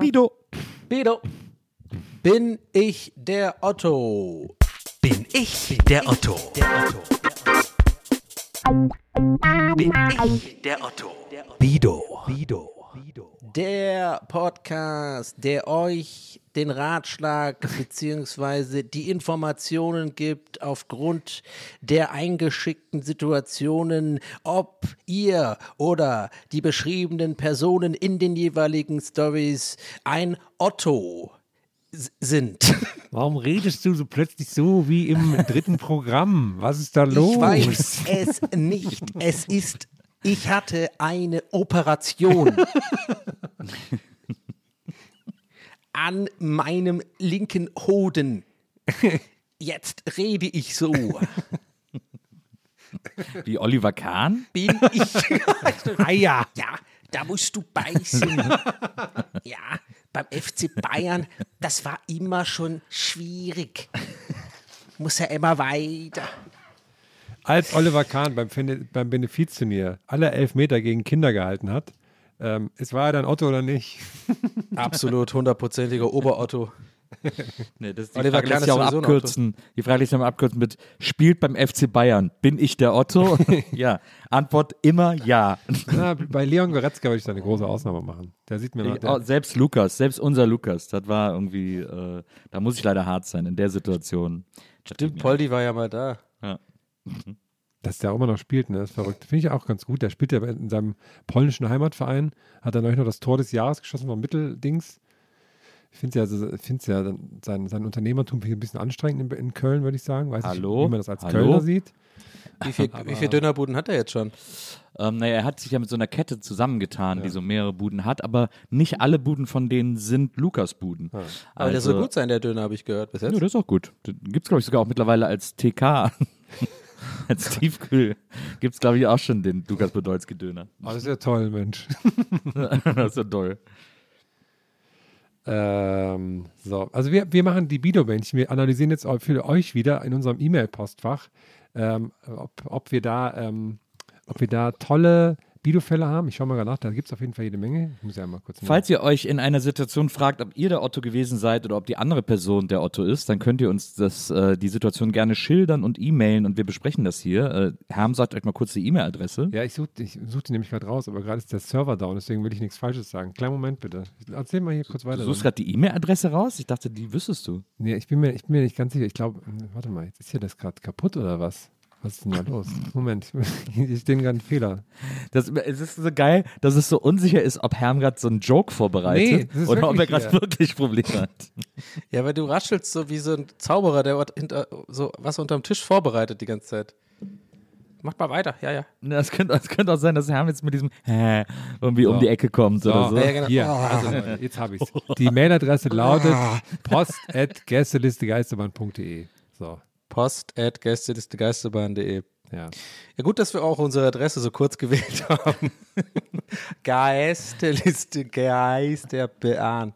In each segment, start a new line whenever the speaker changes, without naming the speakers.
Bido.
Bido. Bin ich der Otto?
Bin ich der Otto? Bin ich der Otto?
Bido. Bido.
Der Podcast, der euch den Ratschlag bzw. die Informationen gibt aufgrund der eingeschickten Situationen, ob ihr oder die beschriebenen Personen in den jeweiligen Stories ein Otto sind.
Warum redest du so plötzlich so wie im dritten Programm? Was ist da los?
Ich weiß es nicht. Es ist, ich hatte eine Operation an meinem linken Hoden. Jetzt rede ich so.
Wie Oliver Kahn?
Bin ich.
Eier.
Ja, da musst du beißen. Ja, beim FC Bayern, das war immer schon schwierig. Muss ja immer weiter.
Als Oliver Kahn beim, beim Benefizturnier alle Elfmeter gegen Kinder gehalten hat, ähm, es war er dann Otto oder nicht?
Absolut hundertprozentiger Oberotto.
Nee, das ist die
Oliver
Frage lässt
ist
sich auch abkürzen. Die Frage lässt sich auch abkürzen mit spielt beim FC Bayern. Bin ich der Otto? ja. Antwort immer ja.
Na, bei Leon Goretzka würde ich da eine große Ausnahme machen. Der sieht mir noch.
Ich,
Der,
selbst Lukas, selbst unser Lukas, das war irgendwie, äh, da muss ich leider hart sein in der Situation.
Stimmt, Poldi war ja mal da.
Ja.
Dass der auch immer noch spielt, ne? Das ist verrückt. Finde ich auch ganz gut. Der spielt ja in seinem polnischen Heimatverein, hat dann neulich noch das Tor des Jahres geschossen vom Mitteldings. Ich finde es ja, also, find's ja sein, sein Unternehmertum ich ein bisschen anstrengend in, in Köln, würde ich sagen. Weiß
Hallo?
nicht, wie man das als
Hallo?
Kölner sieht.
Wie viel, wie viel Dönerbuden hat er jetzt schon?
Ähm, naja, er hat sich ja mit so einer Kette zusammengetan, die so mehrere Buden hat, aber nicht alle Buden von denen sind Lukas-Buden.
Aber der soll gut sein, der Döner, habe ich gehört bis jetzt.
Ja, das ist auch gut. Gibt es, glaube ich, sogar auch mittlerweile als TK. als Tiefkühl. Gibt es, glaube ich, auch schon den Lukas Podolski-Döner.
Oh, das ist ja toll, Mensch.
das ist ja toll.
ähm, so, also wir, wir machen die Bido-Bändchen. Wir analysieren jetzt für euch wieder in unserem E-Mail-Postfach, ähm, ob, ob wir da, ähm, ob wir da tolle Bido-Fälle haben. Ich schaue mal gerade nach, da gibt es auf jeden Fall jede Menge. Ich muss ja mal kurz.
Falls ihr euch in einer Situation fragt, ob ihr der Otto gewesen seid oder ob die andere Person der Otto ist, dann könnt ihr uns das, äh, die Situation gerne schildern und e-mailen und wir besprechen das hier. Äh, Herm sagt euch mal kurz die E-Mail-Adresse.
Ja, ich suche ich such die nämlich gerade raus, aber gerade ist der Server down, deswegen will ich nichts Falsches sagen. Kleinen Moment bitte. Erzähl mal hier kurz weiter.
Du suchst gerade die E-Mail-Adresse raus? Ich dachte, die wüsstest du.
nee, ich, bin mir, ich bin mir nicht ganz sicher. Ich glaube, warte mal, jetzt ist hier das gerade kaputt oder was? Was ist denn da los? Moment, hier steht gerade ein Fehler.
Das, es ist so geil, dass es so unsicher ist, ob Herm gerade so einen Joke
Nee,
vorbereitet
das ist
oder ob er
wirklich
gerade wirklich Probleme hat.
Ja, weil du raschelst so wie so ein Zauberer, der hinter, so was unterm Tisch vorbereitet die ganze Zeit. Macht mal weiter, ja, ja.
Es könnte, es könnte auch sein, dass Herm jetzt mit diesem Hä irgendwie um die Ecke kommt oder so.
Ja, genau.
Hier, also Leute, jetzt habe ich es. Die Mailadresse lautet post.gästelistegeisterbahn.de. So,
Post at gästelistegeisterbahn.de.
ja.
Ja, gut, dass wir auch unsere Adresse so kurz gewählt haben. Geisterliste Geisterbahn.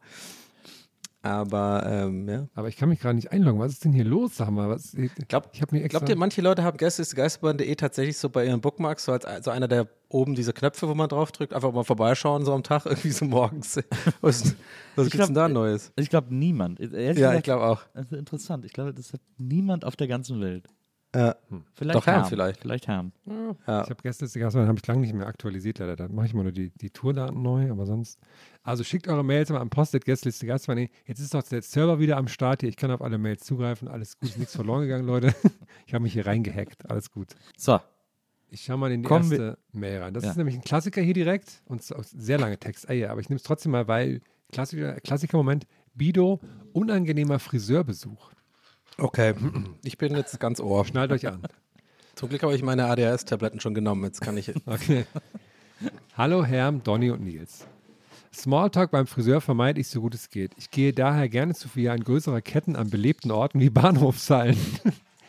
Aber ähm, ja.
Aber ich kann mich gerade nicht einloggen. Was ist denn hier los? Sag mal, was, ich
Glaub,
ich habe mir extra.
Glaubt ihr, manche Leute haben Geisterbahn.de tatsächlich so bei ihren Bookmarks so als so einer der oben diese Knöpfe, wo man drauf drückt, einfach mal vorbeischauen so am Tag, irgendwie so morgens. Was, was gibt's denn da Neues?
Ich glaube niemand. Ehrlich
Ja,
gesagt,
ich glaube auch.
Das ist interessant. Ich glaube, das hat niemand auf der ganzen Welt.
Äh,
Vielleicht
Doch, Herm
Herm.
vielleicht.
Vielleicht Herm.
Ich habe gestern, das habe ich lange nicht mehr aktualisiert, leider. Da mache ich mal nur die, die Tourdaten neu, aber sonst. Also schickt eure Mails mal an Postet Gästeliste Gastwein. Jetzt ist doch der Server wieder am Start hier. Ich kann auf alle Mails zugreifen. Alles gut, ist nichts verloren gegangen, Leute. Ich habe mich hier reingehackt. Alles gut.
So,
Ich schaue mal in die
Kommen
erste Mail rein. Das
Ja.
ist nämlich ein Klassiker hier direkt und sehr lange Text. Ah, ja, aber ich nehme es trotzdem mal, weil Klassiker, Klassiker-Moment. Bido, unangenehmer Friseurbesuch.
Okay, ich bin jetzt ganz ohr.
Schnallt euch an.
Zum Glück habe ich meine ADHS-Tabletten schon genommen. Jetzt kann ich.
Okay. Hallo Herm, Donny und Nils. Smalltalk beim Friseur vermeide ich so gut es geht. Ich gehe daher gerne zu Filialen größerer Ketten an belebten Orten wie Bahnhofshallen.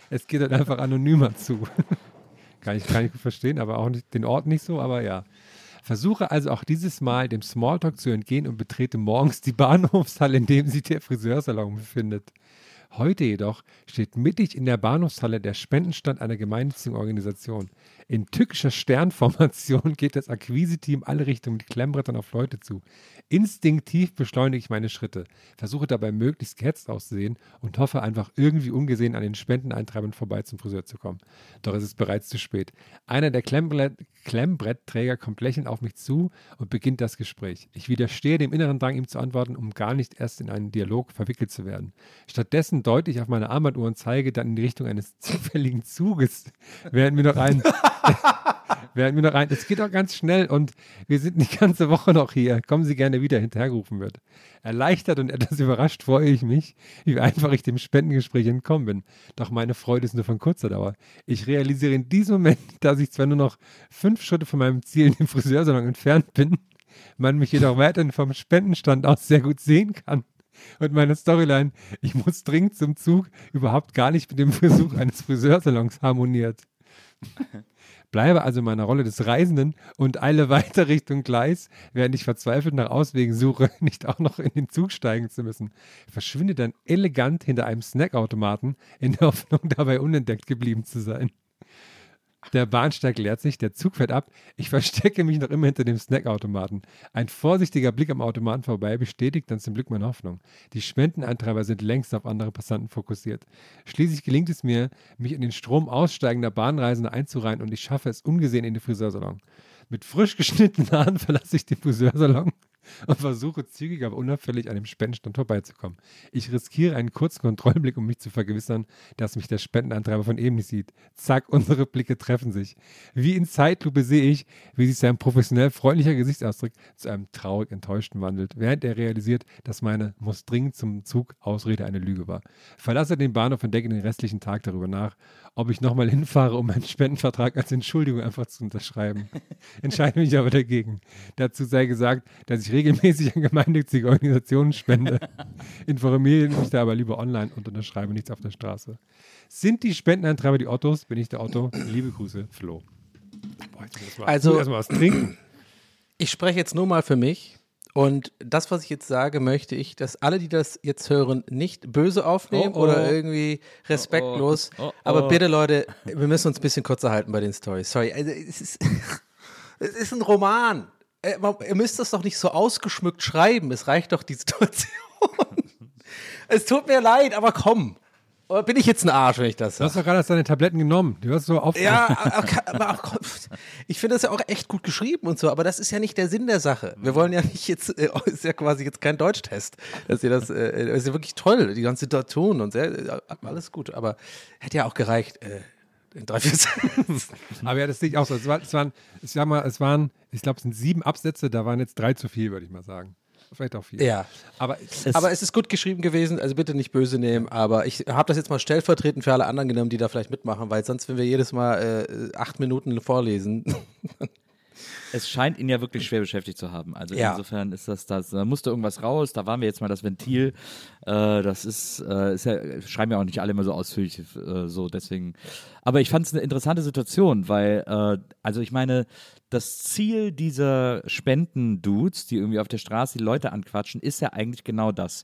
es geht halt einfach anonymer zu. kann, ich, kann ich gut verstehen, aber auch nicht, den Ort nicht so, aber ja. Versuche also auch dieses Mal dem Smalltalk zu entgehen und betrete morgens die Bahnhofshalle, in dem sich der Friseursalon befindet. Heute jedoch steht mittig in der Bahnhofshalle der Spendenstand einer gemeinnützigen Organisation. In tückischer Sternformation geht das Akquise-Team alle Richtungen mit Klemmbrettern auf Leute zu. Instinktiv beschleunige ich meine Schritte, versuche dabei möglichst gehetzt auszusehen und hoffe einfach irgendwie ungesehen an den Spendeneintreibern vorbei zum Friseur zu kommen. Doch es ist bereits zu spät. Einer der Klemmbrett Klemmbrettträger kommt lächelnd auf mich zu und beginnt das Gespräch. Ich widerstehe dem inneren Drang, ihm zu antworten, um gar nicht erst in einen Dialog verwickelt zu werden. Stattdessen deute ich auf meine Armbanduhr und zeige dann in die Richtung eines zufälligen Zuges, während mir noch ein Während mir noch ein, es geht auch ganz schnell und wir sind die ganze Woche noch hier. Kommen Sie gerne wieder, hinterhergerufen wird. Erleichtert und etwas überrascht freue ich mich, wie einfach ich dem Spendengespräch entkommen bin. Doch meine Freude ist nur von kurzer Dauer. Ich realisiere in diesem Moment, dass ich zwar nur noch fünf Schritte von meinem Ziel in dem Friseursalon entfernt bin, man mich jedoch weiterhin vom Spendenstand aus sehr gut sehen kann. Und meine Storyline, ich muss dringend zum Zug, überhaupt gar nicht mit dem Versuch eines Friseursalons harmoniert. Bleibe also in meiner Rolle des Reisenden und eile weiter Richtung Gleis, während ich verzweifelt nach Auswegen suche, nicht auch noch in den Zug steigen zu müssen. Verschwinde dann elegant hinter einem Snackautomaten, in der Hoffnung, dabei unentdeckt geblieben zu sein. Der Bahnsteig leert sich, der Zug fährt ab. Ich verstecke mich noch immer hinter dem Snackautomaten. Ein vorsichtiger Blick am Automaten vorbei bestätigt dann zum Glück meine Hoffnung. Die Spendeneintreiber sind längst auf andere Passanten fokussiert. Schließlich gelingt es mir, mich in den Strom aussteigender Bahnreisender einzureihen und ich schaffe es ungesehen in den Friseursalon. Mit frisch geschnittenen Haaren verlasse ich den Friseursalon und versuche zügig, aber unauffällig an dem Spendenstand vorbeizukommen. Ich riskiere einen kurzen Kontrollblick, um mich zu vergewissern, dass mich der Spendeneintreiber von eben nicht sieht. Zack, unsere Blicke treffen sich. Wie in Zeitlupe sehe ich, wie sich sein professionell freundlicher Gesichtsausdruck zu einem traurig enttäuschten wandelt, während er realisiert, dass meine muss dringend zum Zug Ausrede eine Lüge war. Verlasse den Bahnhof und denke den restlichen Tag darüber nach, ob ich nochmal hinfahre, um meinen Spendenvertrag als Entschuldigung einfach zu unterschreiben. Entscheide mich aber dagegen. Dazu sei gesagt, dass ich regelmäßig an gemeinnützige Organisationen spende. Informiere mich da aber lieber online und unterschreibe nichts auf der Straße. Sind die Spendeneintreiber die Ottos? Bin ich der Otto? Liebe Grüße, Flo. Boah, jetzt muss ich
Also-
erstmal was trinken.
Ich spreche jetzt nur mal für mich. Und das, was ich jetzt sage, möchte ich, dass alle, die das jetzt hören, nicht böse aufnehmen
Oh, oh.
oder irgendwie respektlos.
Oh, oh.
Aber bitte, Leute, wir müssen uns ein bisschen kürzer halten bei den Stories. Sorry, also es ist, es ist ein Roman. Äh, Ihr müsst das doch nicht so ausgeschmückt schreiben. Es reicht doch die Situation. es tut mir leid, aber komm. Oder bin ich jetzt ein Arsch, wenn ich das
Du
sage?
hast doch gerade deine Tabletten genommen. Du hast so auf.
Ja, aber, aber auch, ich finde das ja auch echt gut geschrieben und so, aber das ist ja nicht der Sinn der Sache. Wir wollen ja nicht jetzt, äh, ist ja quasi jetzt kein Deutschtest, dass ihr das, äh, ist ja wirklich toll, die ganze Situation und sehr, äh, alles gut, aber hätte ja auch gereicht, äh, in drei, vier Sätzen.
Aber ja, das sehe ich auch so. Es, war, es waren, ich sag mal, es waren, ich glaube, es sind sieben Absätze, da waren jetzt drei zu viel, würde ich mal sagen. Vielleicht auch vier.
Ja.
Aber
aber es ist gut geschrieben gewesen, also bitte nicht böse nehmen, aber ich habe das jetzt mal stellvertretend für alle anderen genommen, die da vielleicht mitmachen, weil sonst, wenn wir jedes Mal äh, acht Minuten vorlesen,
Es scheint ihn ja wirklich schwer beschäftigt zu haben. Also
Ja.
insofern ist das das, da musste irgendwas raus, da waren wir jetzt mal das Ventil. Äh, das ist, äh, ist ja, schreiben ja auch nicht alle immer so ausführlich, äh, so deswegen. Aber ich fand es eine interessante Situation, weil, äh, also ich meine, das Ziel dieser Spenden-Dudes, die irgendwie auf der Straße die Leute anquatschen, ist ja eigentlich genau das.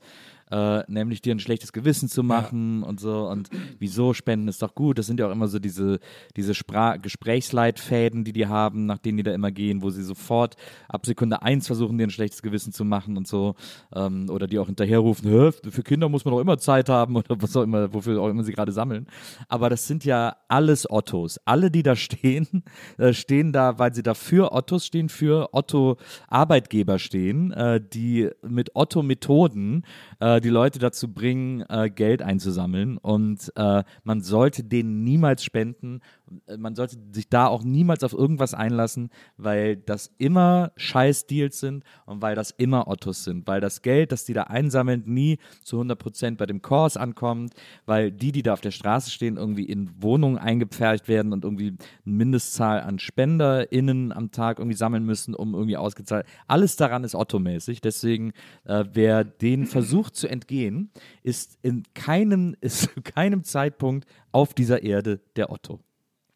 Äh, nämlich dir ein schlechtes Gewissen zu machen und so und wieso Spenden ist doch gut. Das sind ja auch immer so diese, diese Spra Gesprächsleitfäden, die die haben, nach denen die da immer gehen, wo sie sofort ab Sekunde eins versuchen, dir ein schlechtes Gewissen zu machen und so. Ähm, oder die auch hinterherrufen, für Kinder muss man doch immer Zeit haben oder was auch immer, wofür auch immer sie gerade sammeln. Aber das sind ja alles Ottos. Alle, die da stehen, äh, stehen da, weil sie da für Ottos stehen, für Otto Arbeitgeber stehen, äh, die mit Otto Methoden äh, die Leute dazu bringen, äh, Geld einzusammeln. Und äh, man sollte denen niemals spenden. Äh, Man sollte sich da auch niemals auf irgendwas einlassen, weil das immer Scheiß-Deals sind und weil das immer Ottos sind. Weil das Geld, das die da einsammeln, nie zu 100 Prozent bei dem Kurs ankommt, weil die, die da auf der Straße stehen, irgendwie in Wohnungen eingepfercht werden und irgendwie eine Mindestzahl an SpenderInnen am Tag irgendwie sammeln müssen, um irgendwie ausgezahlt. Alles daran ist Otto-mäßig. Deswegen, äh, wer den versucht zu entgehen, ist in keinem, ist zu keinem Zeitpunkt auf dieser Erde der Otto.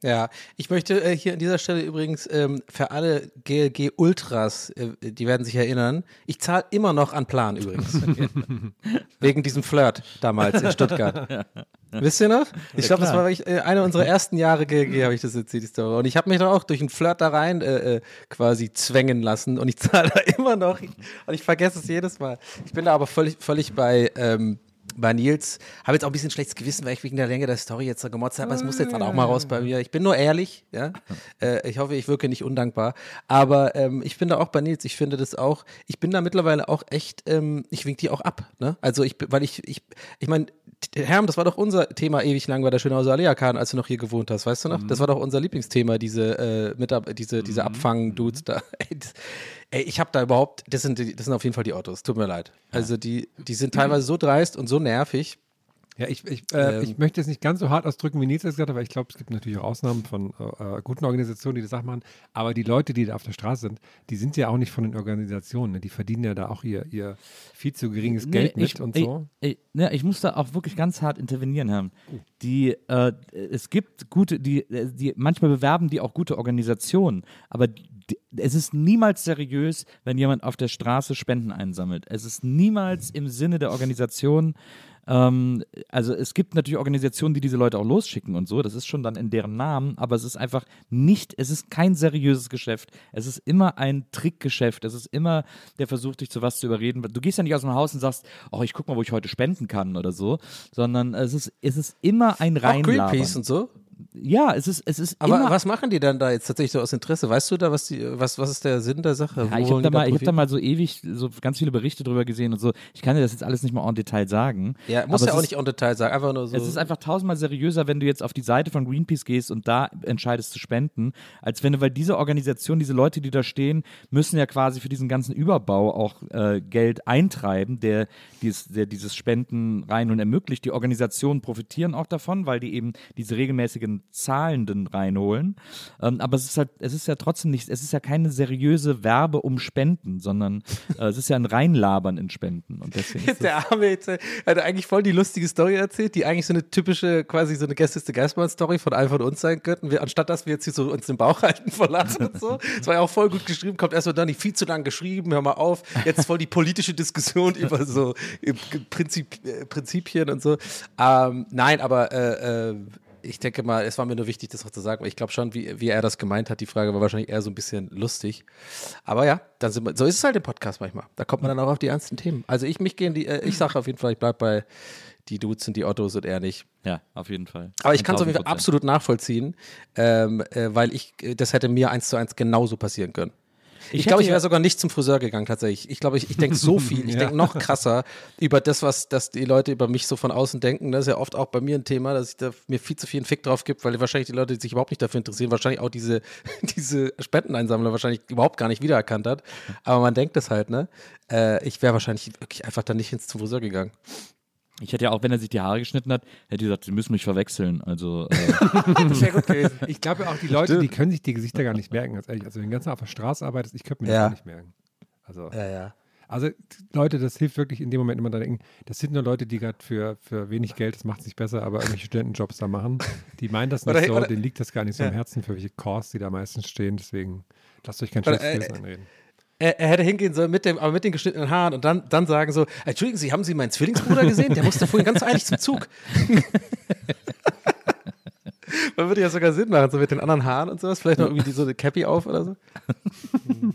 Ja, ich möchte äh, hier an dieser Stelle übrigens ähm, für alle GLG Ultras, äh, die werden sich erinnern, ich zahle immer noch an Plan übrigens. Wegen diesem Flirt damals in Stuttgart. Wisst ihr noch? Ich glaube, das war äh, eine unserer ersten Jahre GLG, habe ich das erzählt, die Story. Und ich habe mich dann auch durch einen Flirt da rein äh, äh, quasi zwängen lassen und ich zahle da immer noch. Und ich vergesse es jedes Mal. Ich bin da aber völlig, völlig bei. Ähm, bei Nils habe jetzt auch ein bisschen schlechtes Gewissen, weil ich wegen der Länge der Story jetzt so gemotzt habe. aber Es muss jetzt dann auch mal raus bei mir. Ich bin nur ehrlich, ja. Äh, ich hoffe, ich wirke nicht undankbar. Aber ähm, ich bin da auch bei Nils. Ich finde das auch, ich bin da mittlerweile auch echt, ähm, ich wink die auch ab. Ne? Also ich, weil ich, ich, ich meine, Herm, das war doch unser Thema ewig lang bei der Schönhauser Aleakan, als du noch hier gewohnt hast, weißt du noch? Das war doch unser Lieblingsthema, diese äh, Mitab diese, diese Abfang-Dudes da. Ey, das, ey, ich habe da überhaupt, das sind, das sind auf jeden Fall die Autos, tut mir leid. Also die, die sind teilweise so dreist und so nervig.
Ja, ich, ich, äh,
Ähm.
ich möchte es nicht ganz so hart ausdrücken, wie Nils das gesagt hat, weil ich glaube, es gibt natürlich auch Ausnahmen von äh, äh, guten Organisationen, die das Sachen machen. Aber die Leute, die da auf der Straße sind, die sind ja auch nicht von den Organisationen. Ne? Die verdienen ja da auch ihr, ihr viel zu geringes Geld mit
ich,
und
ich,
so.
Ich, ne, ich muss da auch wirklich ganz hart intervenieren, Herr. Die, äh, es gibt gute, die, äh, die, manchmal bewerben die auch gute Organisationen, aber die, es ist niemals seriös, wenn jemand auf der Straße Spenden einsammelt. Es ist niemals im Sinne der Organisation. Ähm, also es gibt natürlich Organisationen, die diese Leute auch losschicken und so. Das ist schon dann in deren Namen, aber es ist einfach nicht, es ist kein seriöses Geschäft. Es ist immer ein Trickgeschäft. Es ist immer der Versuch, dich zu was zu überreden. Du gehst ja nicht aus dem Haus und sagst, oh, ich guck mal, wo ich heute spenden kann oder so, sondern es ist, es ist immer ein
Auch
Reinlabern.
Greenpeace und so.
Ja, es ist, es ist
Aber
immer
was machen die dann da jetzt tatsächlich so aus Interesse? Weißt du da, was die, was, was ist der Sinn der Sache?
Ja, ich habe da, mal, ich hab da mal so ewig so ganz viele Berichte drüber gesehen und so. Ich kann dir das jetzt alles nicht mal en Detail sagen.
Ja, muss ja auch
ist,
nicht en Detail sagen, einfach nur so.
Es ist einfach tausendmal seriöser, wenn du jetzt auf die Seite von Greenpeace gehst und da entscheidest zu spenden, als wenn du, weil diese Organisation, diese Leute, die da stehen, müssen ja quasi für diesen ganzen Überbau auch äh, Geld eintreiben, der, dies, der dieses Spenden rein und ermöglicht. Die Organisationen profitieren auch davon, weil die eben diese regelmäßigen Zahlenden reinholen. Ähm, aber es ist halt, es ist ja trotzdem nicht, es ist ja keine seriöse Werbe um Spenden, sondern äh, es ist ja ein Reinlabern in Spenden. Und deswegen ist
der Arme jetzt, hat eigentlich voll die lustige Story erzählt, die eigentlich so eine typische, quasi so eine Gästeste Geistmann-Story von einem von uns sein könnten. Wir, anstatt dass wir jetzt hier so uns den Bauch halten vor Lachen und so. Es war ja auch voll gut geschrieben, kommt erstmal dann nicht viel zu lang geschrieben, hör mal auf. Jetzt voll die politische Diskussion über so äh, Prinzip, äh, Prinzipien und so. Ähm, nein, aber äh, äh, ich denke mal, es war mir nur wichtig, das auch zu sagen, weil ich glaube schon, wie, wie er das gemeint hat. Die Frage war wahrscheinlich eher so ein bisschen lustig. Aber ja, dann sind wir, so ist es halt im Podcast manchmal. Da kommt man dann auch auf die ernsten Themen. Also ich mich gehen die, äh, ich sage auf jeden Fall, ich bleibe bei die Dudes und die Ottos und er nicht.
ja, auf jeden Fall.
Aber ich kann es auf jeden Fall
1000%.
absolut nachvollziehen, ähm, äh, weil ich, äh, das hätte mir eins zu eins genauso passieren können. Ich, glaube, ich
ja-
wäre sogar nicht zum Friseur gegangen tatsächlich. Ich glaube, ich, ich denke so viel, ich denke noch krasser über das, was dass die Leute über mich so von außen denken. Das ist ja oft auch bei mir ein Thema, dass ich da mir viel zu viel einen Fick drauf gibt, weil wahrscheinlich die Leute sich überhaupt nicht dafür interessieren, wahrscheinlich auch diese, diese Spendeneinsammler wahrscheinlich überhaupt gar nicht wiedererkannt hat. Aber man denkt das halt, ne? Äh, ich wäre wahrscheinlich wirklich einfach dann nicht ins zum Friseur gegangen.
Ich hätte ja auch, wenn er sich die Haare geschnitten hat, hätte ich gesagt, sie müssen mich verwechseln. Also, äh,
Das wäre gut gewesen.
Ich glaube auch, die Leute,
Stimmt.
die können sich die Gesichter gar nicht merken, ganz ehrlich. Also, wenn du ganz auf der Straße arbeitest, ich könnte mir
Ja.
das gar nicht merken. Also,
Ja, ja.
Also Leute, das hilft wirklich in dem Moment immer da denken, das sind nur Leute, die gerade für, für wenig Geld, das macht es nicht besser, aber irgendwelche Studentenjobs da machen. Die meinen das nicht
Oder-
so,
oder-
denen liegt das gar nicht so
Ja.
am Herzen, für welche Kurs die da meistens stehen. Deswegen lasst euch kein schlechtes
äh,
Gewissen einreden.
Er, er hätte hingehen sollen mit dem, aber mit den geschnittenen Haaren und dann, dann sagen so, Entschuldigen Sie, haben Sie meinen Zwillingsbruder gesehen? Der musste vorhin ganz eilig zum Zug. Man würde ja sogar Sinn machen, so mit den anderen Haaren und sowas. Vielleicht noch irgendwie so eine Cappy auf oder so.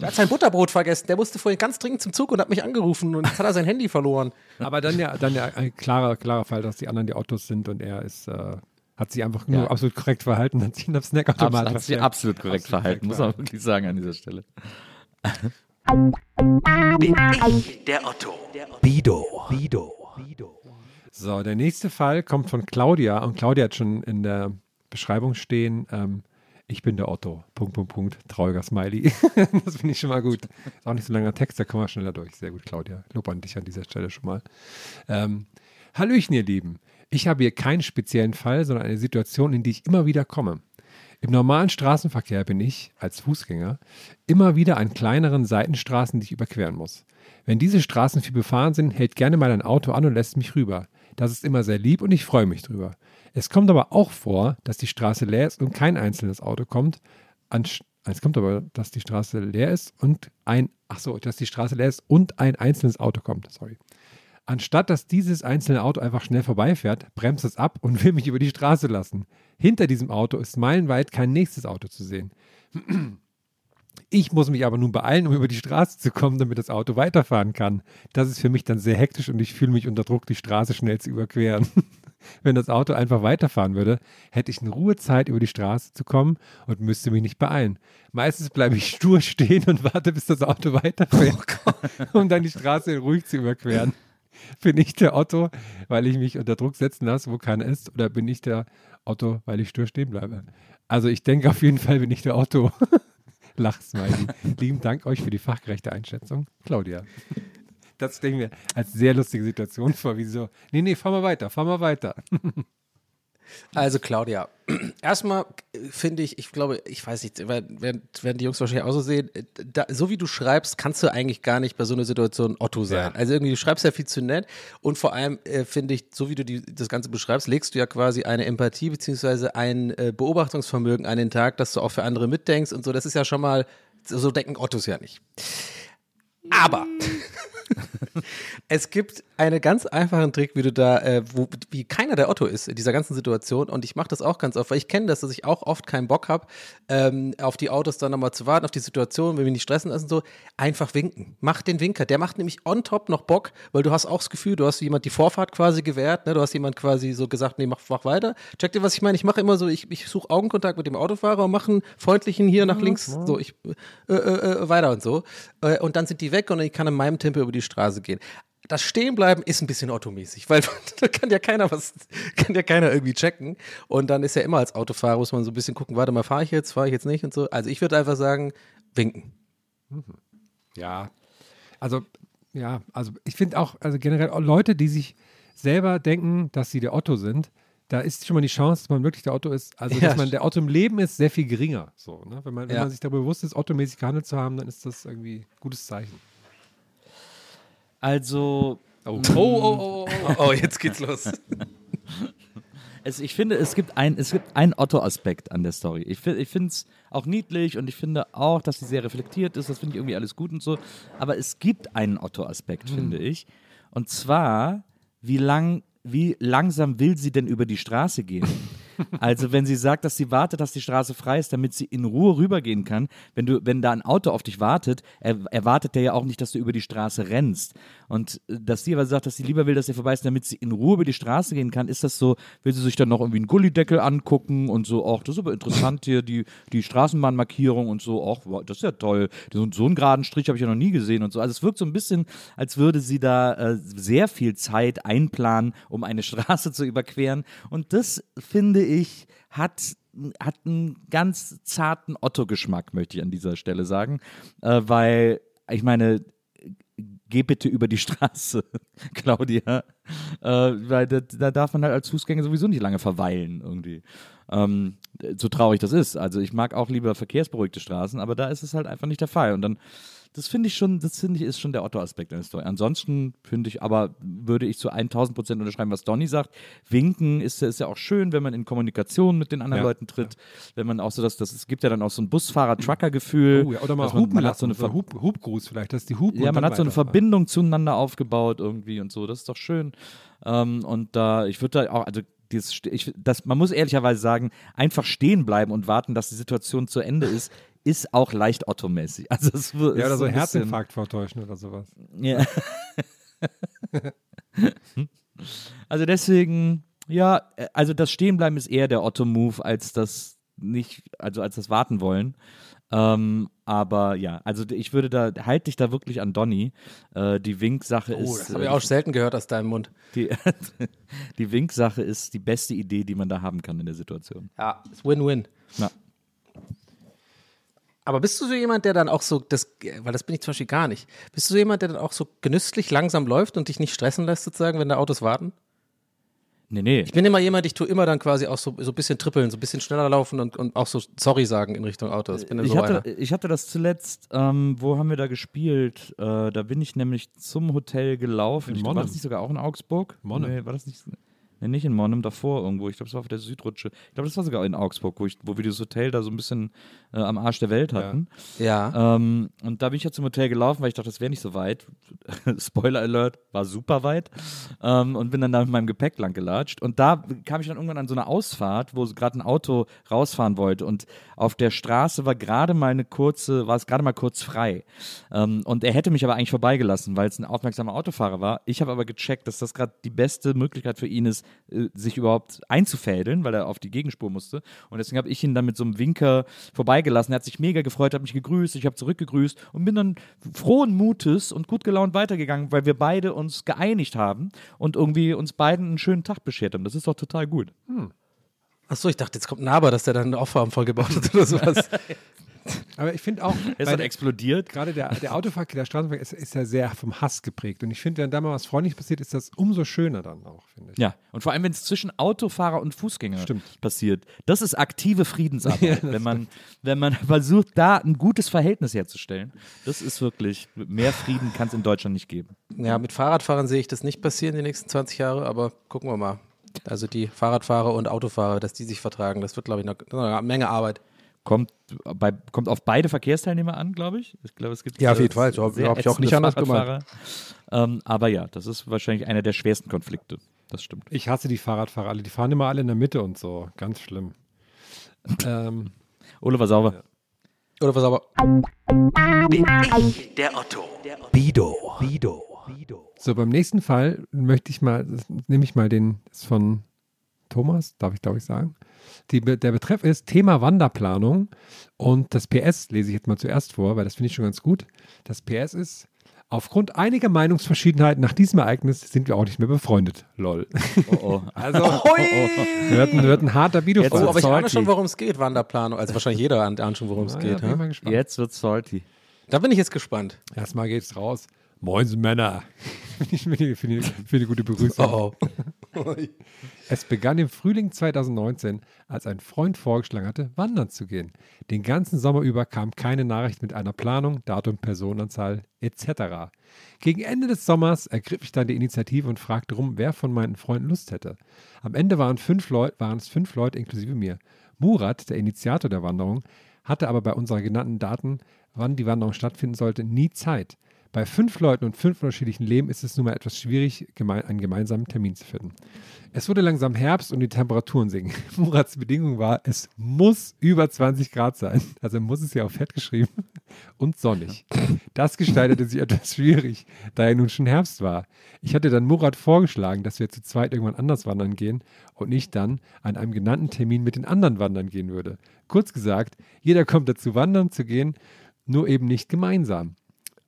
Der hat sein Butterbrot vergessen. Der musste vorhin ganz dringend zum Zug und hat mich angerufen und jetzt hat er sein Handy verloren.
Aber dann ja, dann ja ein klarer, klarer Fall, dass die anderen die Autos sind und er ist, äh, hat sich einfach nur
Ja.
absolut korrekt verhalten, hat sich in der Snackautomat
Abs hat sich absolut korrekt
Absolut
verhalten, muss man wirklich sagen an dieser Stelle.
Bin ich der Otto. Bido. Bido.
So, der nächste Fall kommt von Claudia und Claudia hat schon in der Beschreibung stehen, ähm, ich bin der Otto, Punkt, Punkt, Punkt, trauriger Smiley. das finde ich schon mal gut. Ist auch nicht so ein langer Text, da kommen wir schneller durch. Sehr gut, Claudia. Lob an dich an dieser Stelle schon mal. Ähm, Hallöchen, ihr Lieben. Ich habe hier keinen speziellen Fall, sondern eine Situation, in die ich immer wieder komme. Im normalen Straßenverkehr bin ich, als Fußgänger, immer wieder an kleineren Seitenstraßen, die ich überqueren muss. Wenn diese Straßen viel befahren sind, hält gerne mal ein Auto an und lässt mich rüber. Das ist immer sehr lieb und ich freue mich drüber. Es kommt aber auch vor, dass die Straße leer ist und kein einzelnes Auto kommt. Es kommt aber, dass die Straße leer ist und ein, ach so, dass die Straße leer ist und ein einzelnes Auto kommt. Sorry. Anstatt dass dieses einzelne Auto einfach schnell vorbeifährt, bremst es ab und will mich über die Straße lassen. Hinter diesem Auto ist meilenweit kein nächstes Auto zu sehen. Ich muss mich aber nun beeilen, um über die Straße zu kommen, damit das Auto weiterfahren kann. Das ist für mich dann sehr hektisch und ich fühle mich unter Druck, die Straße schnell zu überqueren. Wenn das Auto einfach weiterfahren würde, hätte ich eine Ruhezeit, über die Straße zu kommen und müsste mich nicht beeilen. Meistens bleibe ich stur stehen und warte, bis das Auto weiterfährt, um dann die Straße ruhig zu überqueren. Bin ich der Otto, weil ich mich unter Druck setzen lasse, wo keiner ist, oder bin ich der Otto, weil ich stur stehen bleibe? Also ich denke auf jeden Fall bin ich der Otto. Lachsmiley. Lieben Dank euch für die fachgerechte Einschätzung. Claudia. Das stelle ich mir als sehr lustige Situation vor, wie nee, nee, fahr mal weiter, fahr mal weiter.
Also Claudia, erstmal finde ich, ich glaube, ich weiß nicht, werden, werden die Jungs wahrscheinlich auch so sehen, da, so wie du schreibst, kannst du eigentlich gar nicht bei so einer Situation Otto sein.
Ja.
Also irgendwie, du schreibst ja viel zu nett und vor allem äh, finde ich, so wie du die, das Ganze beschreibst, legst du ja quasi eine Empathie beziehungsweise ein äh, Beobachtungsvermögen an den Tag, dass du auch für andere mitdenkst und so. Das ist ja schon mal, so denken Ottos ja nicht. Aber es gibt einen ganz einfachen Trick, wie du da, äh, wo, wie keiner der Otto ist in dieser ganzen Situation. Und ich mache das auch ganz oft, weil ich kenne das, dass ich auch oft keinen Bock habe, ähm, auf die Autos dann nochmal zu warten, auf die Situation, wenn wir nicht stressen lassen, so einfach winken. Mach den Winker. Der macht nämlich on top noch Bock, weil du hast auch das Gefühl, du hast jemand die Vorfahrt quasi gewährt, ne? Du hast jemand quasi so gesagt, nee, mach, mach weiter. Check dir, was ich meine? Ich mache immer so, ich, ich suche Augenkontakt mit dem Autofahrer und mache einen freundlichen hier nach links, so ich äh, äh, äh, weiter und so. Äh, und dann sind die weg und ich kann in meinem Tempo über die Straße gehen. Das Stehenbleiben ist ein bisschen automäßig, weil da kann ja keiner was, kann ja keiner irgendwie checken. Und dann ist ja immer als Autofahrer, muss man so ein bisschen gucken, warte mal, fahre ich jetzt, fahre ich jetzt nicht und so. Also ich würde einfach sagen, winken.
Ja, also, ja, also ich finde auch, also generell auch Leute, die sich selber denken, dass sie der Otto sind, da ist schon mal die Chance, dass man wirklich der Otto ist, also
Ja,
dass man der Otto im Leben ist, sehr viel geringer. So, ne? Wenn man, wenn
Ja.
man sich darüber bewusst ist, ottomäßig gehandelt zu haben, dann ist das irgendwie ein gutes Zeichen.
Also,
Oh,
Oh, oh, oh, oh, oh, jetzt geht's los.
es, ich finde, es gibt ein, es gibt einen Otto-Aspekt an der Story. Ich, ich finde es auch niedlich und ich finde auch, dass sie sehr reflektiert ist. Das finde ich irgendwie alles gut und so. Aber es gibt einen Otto-Aspekt, finde ich. Und zwar, wie lang, wie langsam will sie denn über die Straße gehen? Also wenn sie sagt, dass sie wartet, dass die Straße frei ist, damit sie in Ruhe rübergehen kann, wenn du, wenn da ein Auto auf dich wartet, er, erwartet der ja auch nicht, dass du über die Straße rennst. Und äh, dass sie aber sagt, dass sie lieber will, dass er vorbei ist, damit sie in Ruhe über die Straße gehen kann, ist das so, will sie sich dann noch irgendwie einen Gullideckel angucken und so, auch das ist aber interessant hier, die, die Straßenbahnmarkierung und so, wow, das ist ja toll. So, so einen geraden Strich habe ich ja noch nie gesehen und so. Also es wirkt so ein bisschen, als würde sie da äh, sehr viel Zeit einplanen, um eine Straße zu überqueren. Und das, finde ich, hat hat einen ganz zarten Otto-Geschmack, möchte ich an dieser Stelle sagen, äh, weil ich meine, geh bitte über die Straße, Claudia, äh, weil da, da darf man halt als Fußgänger sowieso nicht lange verweilen irgendwie. Ähm, so traurig das ist. Also ich mag auch lieber verkehrsberuhigte Straßen, aber da ist es halt einfach nicht der Fall. Und dann das finde ich schon, das finde ich ist schon der Otto-Aspekt der Story. Ansonsten finde ich, aber würde ich zu 1000 Prozent unterschreiben, was Donny sagt. Winken ist, ist ja auch schön, wenn man in Kommunikation mit den anderen
Ja,
Leuten tritt, wenn man auch so das, das es gibt ja dann auch so ein Busfahrer-Trucker-Gefühl.
Oh, ja, oder mal
man,
hupen
man hat
lassen,
so eine Ver
Hub, Hubgruß vielleicht, dass die hupen
ja, man hat so eine. Verbindung zueinander aufgebaut irgendwie und so. Das ist doch schön. Ähm, und da, ich würde da auch, also dieses, ich, das, man muss ehrlicherweise sagen, einfach stehen bleiben und warten, dass die Situation zu Ende ist, ist auch leicht Otto-mäßig. Also es
Ja, oder so
ein
Herzinfarkt vortäuschen oder sowas.
Ja. also deswegen, ja, äh, also das Stehenbleiben ist eher der Otto-Move als das nicht, also als das Warten wollen. Ähm, aber ja, also ich würde da, halte dich da wirklich an Donny. Äh, die Wink-Sache
Oh,
ist.
das habe ich
äh,
auch selten gehört aus deinem Mund.
die, die Wink-Sache ist die beste Idee, die man da haben kann in der Situation.
Ja, ist Win-Win.
Ja.
Aber bist du so jemand, der dann auch so, das, weil das bin ich zum Beispiel gar nicht, bist du so jemand, der dann auch so genüsslich langsam läuft und dich nicht stressen lässt, sozusagen, wenn da Autos warten?
Nee, nee.
Ich bin immer jemand, ich tue immer dann quasi auch so, so ein bisschen trippeln, so ein bisschen schneller laufen und, und auch so sorry sagen in Richtung Autos. Ich bin dann
Ich
so
hatte, ich hatte das zuletzt, ähm, wo haben wir da gespielt? Äh, da bin ich nämlich zum Hotel gelaufen.
In
Ich, war das nicht sogar auch in Augsburg?
Monnem.
Nee, war das nicht? Nee, nicht in Monnem, davor irgendwo. Ich glaube, das war auf der Südrutsche. Ich glaube, das war sogar in Augsburg, wo, ich, wo wir dieses Hotel da so ein bisschen äh, am Arsch der Welt hatten.
Ja.
Ähm, und da bin ich ja zum Hotel gelaufen, weil ich dachte, das wäre nicht so weit. Spoiler Alert, war super weit. Ähm, und bin dann da mit meinem Gepäck lang gelatscht. Und da kam ich dann irgendwann an so eine Ausfahrt, wo gerade ein Auto rausfahren wollte. Und auf der Straße war gerade mal eine kurze, war es gerade mal kurz frei. Ähm, und er hätte mich aber eigentlich vorbeigelassen, weil es ein aufmerksamer Autofahrer war. Ich habe aber gecheckt, dass das gerade die beste Möglichkeit für ihn ist, sich überhaupt einzufädeln, weil er auf die Gegenspur musste. Und deswegen habe ich ihn dann mit so einem Winker vorbeigelassen. Er hat sich mega gefreut, hat mich gegrüßt, ich habe zurückgegrüßt und bin dann frohen Mutes und gut gelaunt weitergegangen, weil wir beide uns geeinigt haben und irgendwie uns beiden einen schönen Tag beschert haben. Das ist doch total gut.
Achso, ich dachte, jetzt kommt ein Aber, dass der dann eine Auffahren vollgebaut hat oder sowas.
Aber ich finde auch,
Er ist
weil
dann explodiert.
gerade der, der Autoverkehr, der Straßenverkehr ist, ist ja sehr vom Hass geprägt. Und ich finde, wenn da mal was Freundliches passiert, ist das umso schöner dann auch, finde ich.
Ja, und vor allem, wenn es zwischen Autofahrer und Fußgänger
Stimmt.
passiert. Das ist aktive Friedensarbeit, wenn, man, wenn man versucht, da ein gutes Verhältnis herzustellen. Das ist wirklich, mehr Frieden kann es in Deutschland nicht geben.
ja, mit Fahrradfahrern sehe ich das nicht passieren die nächsten 20 Jahre, aber gucken wir mal. Also die Fahrradfahrer und Autofahrer, dass die sich vertragen, das wird, glaube ich, noch, noch eine Menge Arbeit.
Kommt, bei, kommt auf beide Verkehrsteilnehmer an, glaube ich. Ich glaube, es gibt
Ja, auf
äh,
jeden Fall. So hab-
sehr
hab ich auch nicht anders gemeint.
Fahrradfahrer. Ähm, aber ja, das ist wahrscheinlich einer der schwersten Konflikte. Das stimmt.
Ich hasse die Fahrradfahrer alle. Die fahren immer alle in der Mitte und so. Ganz schlimm. ähm,
Oliver Sauber.
Oder was aber?
Bin ich der Otto. Bido. Bido.
so, beim nächsten Fall möchte ich mal, das nehme ich mal den, ist von Thomas, darf ich glaube ich sagen. Die, der Betreff ist Thema Wanderplanung und das PS lese ich jetzt mal zuerst vor, weil das finde ich schon ganz gut. Das PS ist, aufgrund einiger Meinungsverschiedenheiten nach diesem Ereignis sind wir auch nicht mehr befreundet. Lol.
Oh, oh.
Also, wird ein, wird ein harter video
Jetzt
Oh, aber ich ahne schon, worum es geht, Wanderplanung. Also wahrscheinlich jeder ahnt schon, worum es
ja,
geht.
mal gespannt.
Jetzt wird's salty.
Da bin ich jetzt gespannt.
Erstmal geht's raus. Moin, Männer. Finde ich, finde eine gute Begrüßung.
Oh,
Es begann im Frühling 2019, als ein Freund vorgeschlagen hatte, wandern zu gehen. Den ganzen Sommer über kam keine Nachricht mit einer Planung, Datum, Personenanzahl etc. Gegen Ende des Sommers ergriff ich dann die Initiative und fragte rum, wer von meinen Freunden Lust hätte. Am Ende waren, fünf waren es fünf Leute inklusive mir. Murat, der Initiator der Wanderung, hatte aber bei unserer genannten Daten, wann die Wanderung stattfinden sollte, nie Zeit. Bei fünf Leuten und fünf unterschiedlichen Leben ist es nun mal etwas schwierig, geme einen gemeinsamen Termin zu finden. Es wurde langsam Herbst und die Temperaturen sinken. Murats Bedingung war, es muss über 20 Grad sein. Also muss es ja auf Fett geschrieben. Und sonnig. Das gestaltete sich etwas schwierig, da ja nun schon Herbst war. Ich hatte dann Murat vorgeschlagen, dass wir zu zweit irgendwann anders wandern gehen und ich dann an einem genannten Termin mit den anderen wandern gehen würde. Kurz gesagt, jeder kommt dazu, wandern zu gehen, nur eben nicht gemeinsam.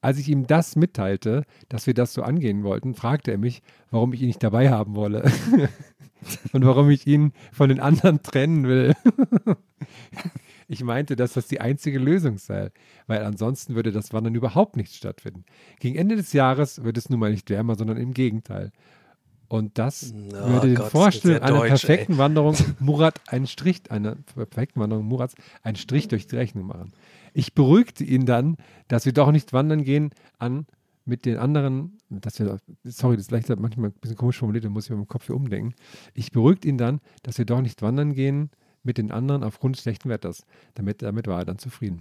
Als ich ihm das mitteilte, dass wir das so angehen wollten, fragte er mich, warum ich ihn nicht dabei haben wolle und warum ich ihn von den anderen trennen will. Ich meinte, dass das die einzige Lösung sei, weil ansonsten würde das Wandern überhaupt nicht stattfinden. Gegen Ende des Jahres wird es nun mal nicht wärmer, sondern im Gegenteil. Und das
Oh
würde den
Gott,
Vorstellung
das ist ja
einer
deutsch,
perfekten Wanderung Murat einen Strich, einer perfekten Wanderung Murats einen Strich durch die Rechnung machen. Ich beruhigte ihn dann, dass wir doch nicht wandern gehen an mit den anderen, dass wir, sorry, das ist leicht manchmal ein bisschen komisch formuliert, da muss ich mir im Kopf hier umdenken. Ich beruhigte ihn dann, dass wir doch nicht wandern gehen mit den anderen aufgrund des schlechten Wetters. Damit, damit war er dann zufrieden.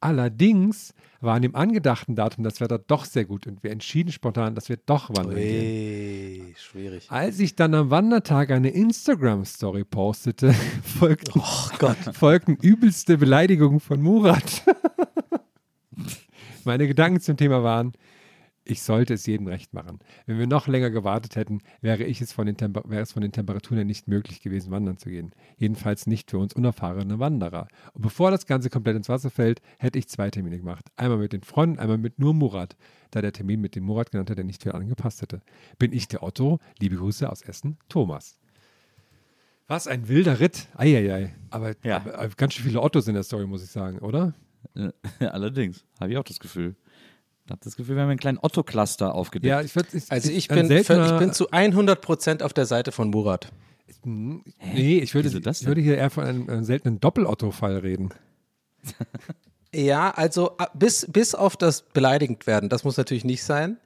Allerdings war an dem angedachten Datum das Wetter doch sehr gut und wir entschieden spontan, dass wir doch wandern gehen.
Schwierig.
Als ich dann am Wandertag eine Instagram-Story postete, folgten,
Gott.
folgten übelste Beleidigungen von Murat. Meine Gedanken zum Thema waren, ich sollte es jedem recht machen. Wenn wir noch länger gewartet hätten, wäre, ich es, von den Temper wäre es von den Temperaturen her nicht möglich gewesen, wandern zu gehen. Jedenfalls nicht für uns unerfahrene Wanderer. Und bevor das Ganze komplett ins Wasser fällt, hätte ich zwei Termine gemacht. Einmal mit den Freunden, einmal mit nur Murat, da der Termin mit dem Murat genannt hat, der nicht viel angepasst hätte. Bin ich der Otto? Liebe Grüße aus Essen, Thomas. Was ein wilder Ritt. Eieiei. Aber,
Ja.
aber, aber ganz schön viele Ottos in der Story, muss ich sagen, oder?
Allerdings, habe ich auch das Gefühl. Ich habe das Gefühl, wir haben einen kleinen Otto-Cluster aufgedeckt.
Ja, ich würde
Also ich
ein
bin,
seltener-
ich bin zu 100% auf der Seite von Murat.
Nee, ich würde, ich würde hier eher von einem, einem seltenen Doppel-Otto-Fall reden.
Ja, also a- bis, bis auf das beleidigend werden, das muss natürlich nicht sein.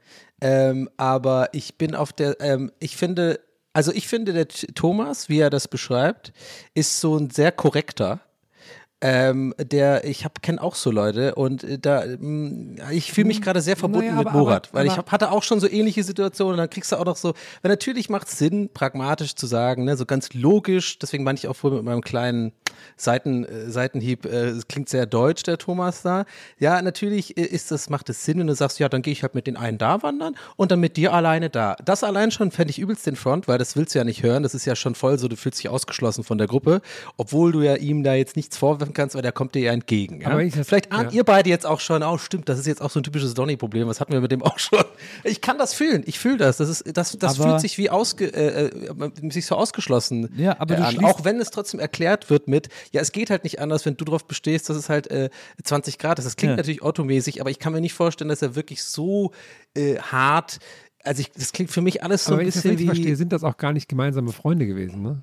Ähm, aber ich bin auf der, ähm, ich finde, also ich finde, der Thomas, wie er das beschreibt, ist so ein sehr korrekter. Ähm, der, ich hab, kenne auch so Leute und äh, da, mh, ich fühle mich gerade sehr verbunden
Naja,
mit
aber-
Murat,
aber-
weil ich
aber-
hab, hatte auch schon so ähnliche Situationen und dann kriegst du auch noch so, weil natürlich macht es Sinn, pragmatisch zu sagen, ne, so ganz logisch, deswegen meine ich auch vorhin mit meinem kleinen Seiten, äh, Seitenhieb, äh, es klingt sehr deutsch, der Thomas da. Ja, natürlich äh, ist das, macht es Sinn, wenn du sagst, ja, dann gehe ich halt mit den einen da wandern und dann mit dir alleine da. Das allein schon fände ich übelst den Front, weil das willst du ja nicht hören, das ist ja schon voll so, du fühlst dich ausgeschlossen von der Gruppe, obwohl du ja ihm da jetzt nichts vorwerfen kannst, weil der kommt dir ja entgegen. Ja?
Aber ich das-
Vielleicht ahnt
ja.
ihr beide jetzt auch schon, oh stimmt, das ist jetzt auch so ein typisches Donny-Problem, was hatten wir mit dem auch schon? Ich kann das fühlen, ich fühle das, das, ist, das, das
Aber-
fühlt sich wie ausge, äh, äh, sich so ausgeschlossen
Ja, aber
äh, an. Auch wenn es trotzdem erklärt wird mit, ja, es geht halt nicht anders, wenn du drauf bestehst, dass es halt äh, 20 Grad ist. Das klingt
Ja.
natürlich automäßig, aber ich kann mir nicht vorstellen, dass er wirklich so äh, hart, also ich, das klingt für mich alles so
Aber
ein
wenn ich das
bisschen wie,
verstehe, sind das auch gar nicht gemeinsame Freunde gewesen, ne?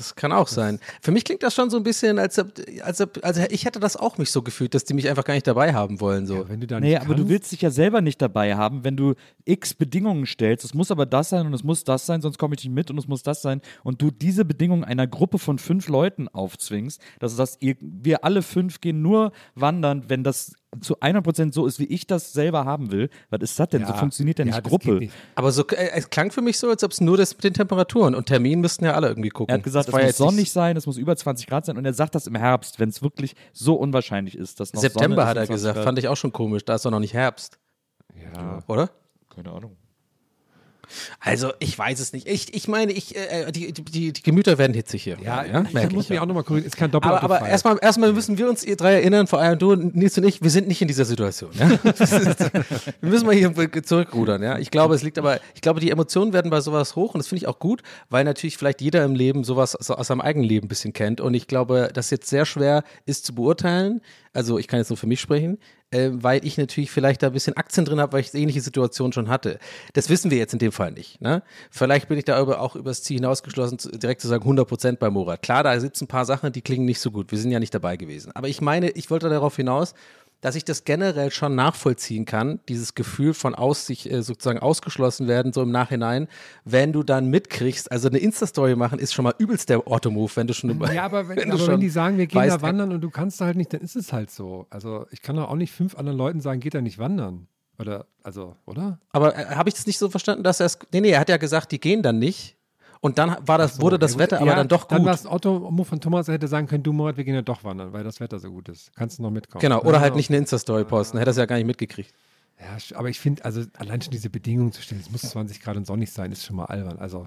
Das kann auch sein. Für mich klingt das schon so ein bisschen, als ob, als ob, also ich hätte das auch mich so gefühlt, dass die mich einfach gar nicht dabei haben wollen, so.
Ja, wenn du da
Nee, aber du willst dich ja selber nicht dabei haben, wenn du x Bedingungen stellst. Es muss aber das sein und es muss das sein, sonst komme ich nicht mit und es muss das sein. Und du diese Bedingungen einer Gruppe von fünf Leuten aufzwingst, dass das ihr, wir alle fünf gehen nur wandern, wenn das zu 100% so ist, wie ich das selber haben will. Was ist das denn? so
Ja,
funktioniert ja nicht Gruppe.
nicht.
Aber so, äh, es klang für mich so, als ob es nur das mit den Temperaturen und Termin müssten ja alle irgendwie gucken.
Er hat gesagt, es muss sonnig sein, es muss über 20 Grad sein und er sagt das im Herbst, wenn es wirklich so unwahrscheinlich ist, dass noch
September
Sonne
hat er
und 20
gesagt,
Grad.
fand ich auch schon komisch, da ist doch noch nicht Herbst,
Ja.
oder?
Keine Ahnung.
Also, ich weiß es nicht. Ich, ich meine, ich, äh, die, die, die, die Gemüter werden hitzig hier.
Ja,
ja
ich
merke
muss
ich.
mich auch nochmal korrigieren, ist kein doppel
Aber, aber erstmal, erstmal müssen wir uns, ihr drei erinnern, vor allem du, Nils und ich, wir sind nicht in dieser Situation. Ja? wir müssen mal hier zurückrudern. Ja? Ich glaube, es liegt aber, ich glaube, die Emotionen werden bei sowas hoch und das finde ich auch gut, weil natürlich vielleicht jeder im Leben sowas aus, aus seinem eigenen Leben ein bisschen kennt. Und ich glaube, das jetzt sehr schwer ist zu beurteilen. Also ich kann jetzt nur für mich sprechen, äh, weil ich natürlich vielleicht da ein bisschen Aktien drin habe, weil ich ähnliche Situationen schon hatte. Das wissen wir jetzt in dem Fall nicht. Ne? Vielleicht bin ich da über, auch übers Ziel hinausgeschlossen, direkt zu sagen 100% bei Murat. Klar, da sitzen ein paar Sachen, die klingen nicht so gut. Wir sind ja nicht dabei gewesen. Aber ich meine, ich wollte darauf hinaus, dass ich das generell schon nachvollziehen kann, dieses Gefühl von aus sich äh, sozusagen ausgeschlossen werden, so im Nachhinein, wenn du dann mitkriegst, also eine Insta-Story machen ist schon mal übelst der Otto-Move, wenn du schon
Ja, aber wenn,
du
aber
schon
wenn die sagen, wir gehen
weißt,
da wandern und du kannst da halt nicht, dann ist es halt so. Also ich kann doch auch nicht fünf anderen Leuten sagen, geht da nicht wandern. Oder, also, oder?
Aber äh, habe ich das nicht so verstanden, dass er es. Nee, nee, er hat ja gesagt, die gehen dann nicht. Und dann war das,
So,
wurde das
ja.
Wetter aber
Ja,
dann doch
Dann
gut.
war es Otto von Thomas, er hätte sagen können, du Morat, wir gehen ja doch wandern, weil das Wetter so gut ist. Kannst du noch mitkommen.
genau, oder
Ja,
halt nicht eine Insta-Story posten, hätte er es ja gar nicht mitgekriegt.
Ja, aber ich finde, also allein schon diese Bedingungen zu stellen, es muss 20 Grad und sonnig sein, ist schon mal albern. Also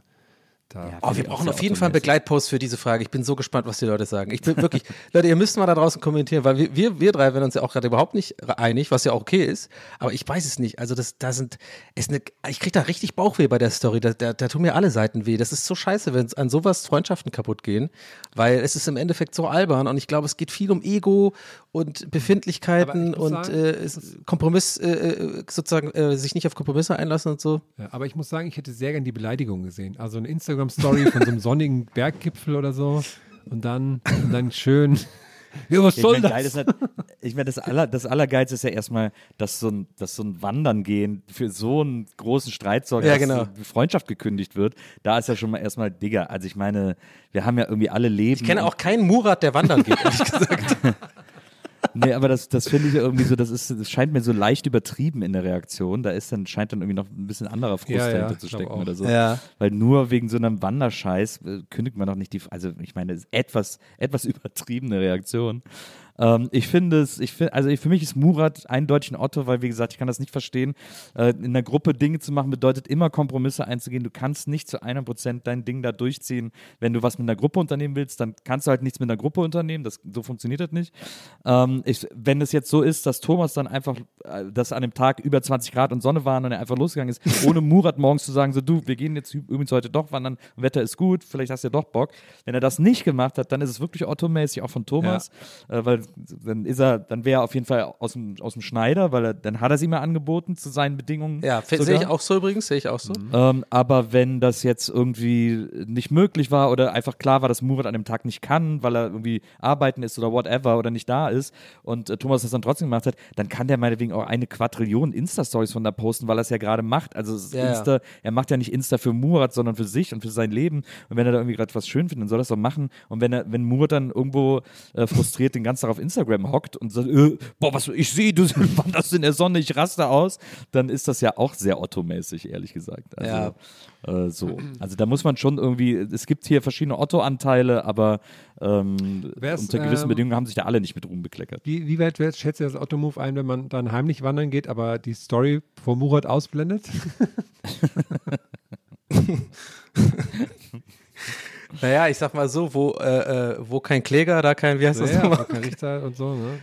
Oh, wir brauchen auf jeden Fall einen. Begleitpost für diese Frage. Ich bin so gespannt, was die Leute sagen. Ich bin wirklich, Leute, ihr müsst mal da draußen kommentieren, weil wir, wir, wir drei werden uns ja auch gerade überhaupt nicht einig, was ja auch okay ist. Aber ich weiß es nicht. Also das, da sind, ist eine, ich krieg da richtig Bauchweh bei der Story. Da, da, da tun mir alle Seiten weh. Das ist so scheiße, wenn an sowas Freundschaften kaputt gehen, weil es ist im Endeffekt so albern und ich glaube, es geht viel um Ego und Befindlichkeiten
ich muss
und
sagen,
äh, Kompromiss, äh, äh, sozusagen, äh, sich nicht auf Kompromisse einlassen und so.
Ja, aber ich muss sagen, ich hätte sehr gern die Beleidigung gesehen. Also eine Instagram-Story von so einem sonnigen Berggipfel oder so. Und dann, und dann schön, Ja, was
Ich
soll
meine, geil
das?
ist halt, ich meine, das, aller, das Allergeilste ist ja erstmal, dass so, ein, dass so ein Wandern gehen für so einen großen Streit sorgt,
Ja,
dass
genau.
die Freundschaft gekündigt wird. Da ist ja schon mal erstmal Digga. Also ich meine, wir haben ja irgendwie alle Leben.
Ich kenne auch keinen Murat, der wandern geht, ehrlich gesagt.
Nee, aber das, das finde ich ja irgendwie so, das ist, das scheint mir so leicht übertrieben in der Reaktion. Da ist dann, scheint dann irgendwie noch ein bisschen anderer Frust
Ja, ja,
dahinter zu
ich glaub
stecken oder so.
Ja.
Weil nur wegen so einem Wanderscheiß äh, kündigt man doch nicht die, also ich meine, etwas, etwas übertriebene Reaktion. Ähm, ich finde es, ich finde, also für mich ist Murat eindeutig ein Otto, weil wie gesagt, ich kann das nicht verstehen. Äh, in einer Gruppe Dinge zu machen bedeutet immer Kompromisse einzugehen. Du kannst nicht zu einem Prozent dein Ding da durchziehen. Wenn du was mit einer Gruppe unternehmen willst, dann kannst du halt nichts mit einer Gruppe unternehmen. Das, so funktioniert das nicht. Ähm, ich, wenn es jetzt so ist, dass Thomas dann einfach, äh, dass an dem Tag über 20 Grad und Sonne waren und er einfach losgegangen ist, ohne Murat morgens zu sagen, so du, wir gehen jetzt übrigens heute doch wandern, Wetter ist gut, vielleicht hast du ja doch Bock. Wenn er das nicht gemacht hat, dann ist es wirklich Otto-mäßig, auch von Thomas, äh, weil dann ist er, dann wäre er auf jeden Fall aus dem, aus dem Schneider, weil er, dann hat er sie mal angeboten zu seinen Bedingungen.
Ja, sehe ich auch so übrigens, sehe ich auch so.
Ähm, aber wenn das jetzt irgendwie nicht möglich war oder einfach klar war, dass Murat an dem Tag nicht kann, weil er irgendwie arbeiten ist oder whatever oder nicht da ist und äh, Thomas das dann trotzdem gemacht hat, dann kann der meinetwegen auch eine Quadrillion Insta-Stories von da posten, weil er es ja gerade macht. Also es
Ja, ja.
Insta, er macht ja nicht Insta für Murat, sondern für sich und für sein Leben. Und wenn er da irgendwie gerade was schön findet, dann soll er das doch machen. Und wenn er, wenn Murat dann irgendwo äh, frustriert den ganzen Tag auf Instagram hockt und sagt, äh, boah, was ich sehe, du wanderst in der Sonne, ich raste aus, dann ist das ja auch sehr Otto-mäßig, ehrlich gesagt. Also, äh, so. Also da muss man schon irgendwie, es gibt hier verschiedene Otto-Anteile, aber ähm, unter gewissen
ähm,
Bedingungen haben sich da alle nicht mit Ruhm bekleckert.
Wie, wie weit weit schätzt ihr das Otto-Move ein, wenn man dann heimlich wandern geht, aber die Story vor Murat ausblendet?
Naja, ich sag mal so, wo, äh, äh, wo kein Kläger, da kein, wie heißt das
ja,
nochmal?
kein Richter und so, ne?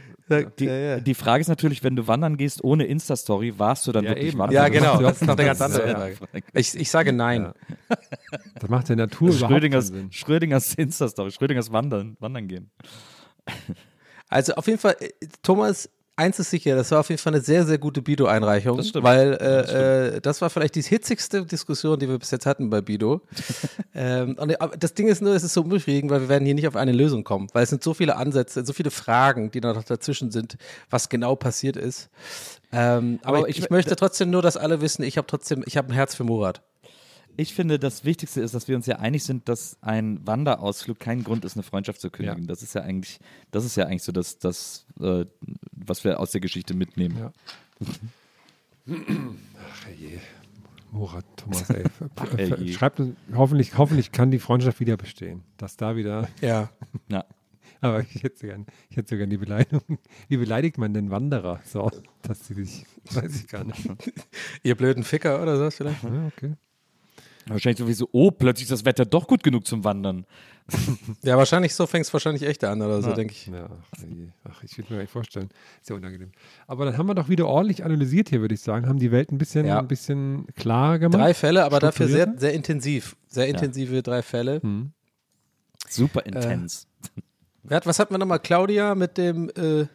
Die,
ja, ja.
die Frage ist natürlich, wenn du wandern gehst ohne Insta-Story, warst du dann
Ja,
wirklich
eben.
wandern?
Ja,
Also,
genau, das ist noch eine ganz andere. Frage. Ich, ich sage nein.
Ja. Das macht der Natur
Schrödingers,
Sinn.
Schrödingers Insta-Story, Schrödingers Wandern, Wandern gehen.
Also auf jeden Fall, äh, Thomas, eins ist sicher, das war auf jeden Fall eine sehr, sehr gute Bido-Einreichung.
Das stimmt.
Weil äh, äh, das war vielleicht die hitzigste Diskussion, die wir bis jetzt hatten bei Bido. ähm, und das Ding ist nur, es ist so unbefriedigend, weil wir werden hier nicht auf eine Lösung kommen. Weil es sind so viele Ansätze, so viele Fragen, die noch dazwischen sind, was genau passiert ist. Ähm, aber,
Aber
ich,
ich-
ich möchte trotzdem nur, dass alle wissen, ich habe trotzdem, ich habe ein Herz für Murat.
Ich finde, das Wichtigste ist, dass wir uns ja einig sind, dass ein Wanderausflug kein Grund ist, eine Freundschaft zu kündigen.
Ja.
Das ist ja eigentlich, das ist ja eigentlich so das, das äh, was wir aus der Geschichte mitnehmen.
Ja. Ach je. Murat, Thomas, ey.
ey.
Schreibt uns, hoffentlich, hoffentlich kann die Freundschaft wieder bestehen. Dass da wieder,
Ja.
Ja.
aber ich hätte sogar, ich hätte sogar die Beleidigung. Wie beleidigt man den Wanderer? So, dass sie sich, weiß ich gar nicht.
Ihr blöden Ficker oder sowas vielleicht?
Ja, okay.
Wahrscheinlich sowieso, oh, plötzlich ist das Wetter doch gut genug zum Wandern.
Ja, wahrscheinlich so fängt es wahrscheinlich echt an oder so, denke ich.
Ja, ach, ich will mir gar nicht vorstellen. Sehr unangenehm. Aber dann haben wir doch wieder ordentlich analysiert hier, würde ich sagen. Haben die Welt ein bisschen,
Ja.
ein bisschen klar gemacht.
Drei Fälle, aber dafür sehr, sehr intensiv. Sehr intensive drei Fälle.
Super intens.
Wer hat, was hatten wir nochmal? Claudia mit dem äh,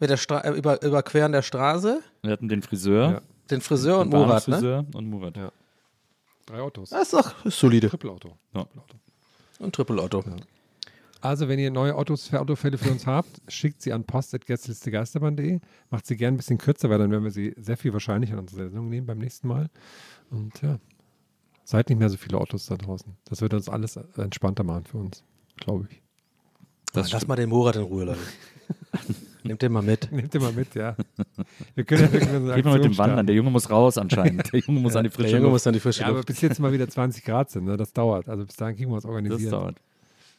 mit der Stra äh, über, Überqueren der Straße,
Wir hatten den Friseur,
Ja.
den Friseur und
den
Murat, ne?
Bahnhofsfriseur und Murat.
Ja. Drei Autos.
Das ist doch solide.
Triple-Auto.
Ja.
Und Triple Otto.
Also, wenn ihr neue Autos für Autofälle für uns habt, schickt sie an post.gästelistegeisterbahn.de. Macht sie gerne ein bisschen kürzer, weil dann werden wir sie sehr viel wahrscheinlich in unsere Sendung nehmen beim nächsten Mal. Und ja, seid nicht mehr so viele Autos da draußen. Das wird uns alles entspannter machen für uns, glaube ich.
Das Lass mal den Murat in Ruhe, Leute. Nehmt den mal mit.
Nehmt ihr mal mit, ja. Wir können ja wirklich so eine
Geht mal mit dem Wandern.
starten.
Der Junge muss raus anscheinend. Der Junge muss an die
Der
frische
Junge
Luft.
muss dann die frische
Ja, aber
Luft.
bis jetzt mal wieder 20 Grad sind, ne? das dauert. Also bis dahin kriegen wir uns
Das
organisiert.
dauert.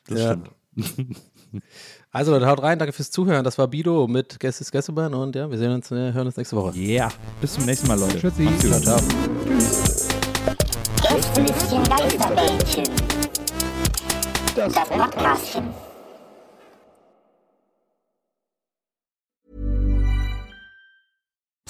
Das
Ja.
stimmt.
Also Leute, haut rein, danke fürs Zuhören. Das war Bido mit Gästes Gästebahn und ja, wir sehen uns, äh, hören uns nächste Woche.
Yeah. Bis zum nächsten Mal, Leute.
Tschüssi.
Macht's gut.
Ciao.
Gästelistchen Geisterbällchen. Das Podcastchen.